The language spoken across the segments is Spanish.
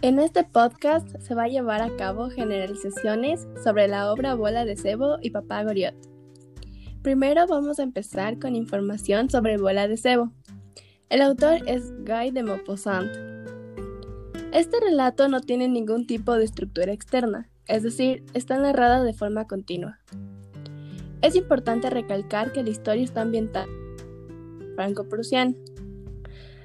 En este podcast se va a llevar a cabo generalizaciones sobre la obra Bola de Cebo y Papá Goriot. Primero vamos a empezar con información sobre Bola de Cebo. El autor es Guy de Maupassant. Este relato no tiene ningún tipo de estructura externa, es decir, está narrada de forma continua. Es importante recalcar que la historia está ambientada franco-prusiana.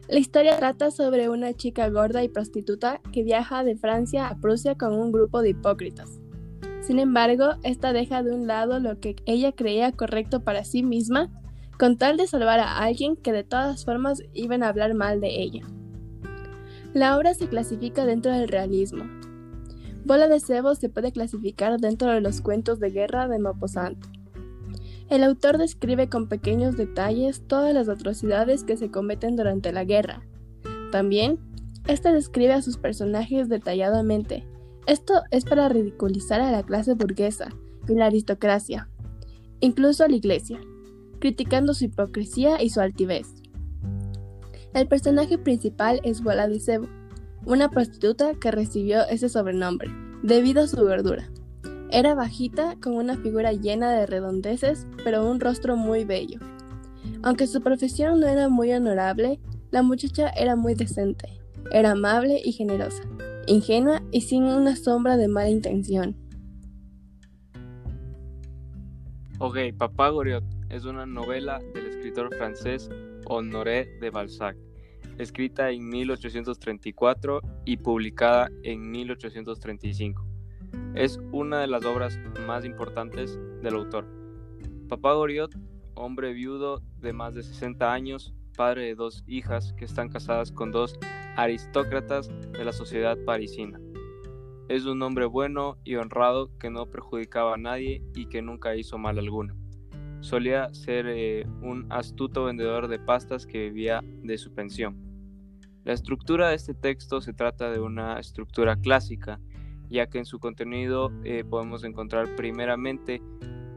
La historia trata sobre una chica gorda y prostituta que viaja de Francia a Prusia con un grupo de hipócritas. Sin embargo, esta deja de un lado lo que ella creía correcto para sí misma, con tal de salvar a alguien que de todas formas iban a hablar mal de ella. La obra se clasifica dentro del realismo. Bola de Cebo se puede clasificar dentro de los cuentos de guerra de Maupassant. El autor describe con pequeños detalles todas las atrocidades que se cometen durante la guerra. También, este describe a sus personajes detalladamente. Esto es para ridiculizar a la clase burguesa y la aristocracia, incluso a la iglesia, criticando su hipocresía y su altivez. El personaje principal es Bola de Cebo, una prostituta que recibió ese sobrenombre debido a su gordura. Era bajita, con una figura llena de redondeces, pero un rostro muy bello. Aunque su profesión no era muy honorable, la muchacha era muy decente. Era amable y generosa, ingenua y sin una sombra de mala intención. Ok, Papá Goriot es una novela del escritor francés Honoré de Balzac, escrita en 1834 y publicada en 1835. Es una de las obras más importantes del autor. Papá Goriot, hombre viudo de más de 60 años, padre de dos hijas que están casadas con dos aristócratas de la sociedad parisina. Es un hombre bueno y honrado que no perjudicaba a nadie y que nunca hizo mal alguno. Solía ser eh, un astuto vendedor de pastas que vivía de su pensión. La estructura de este texto se trata de una estructura clásica ya que en su contenido eh, podemos encontrar primeramente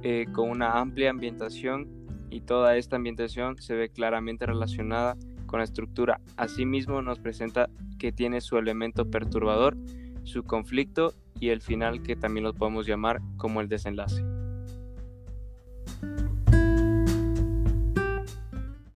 eh, con una amplia ambientación y toda esta ambientación se ve claramente relacionada con la estructura. Asimismo nos presenta que tiene su elemento perturbador, su conflicto y el final que también lo podemos llamar como el desenlace.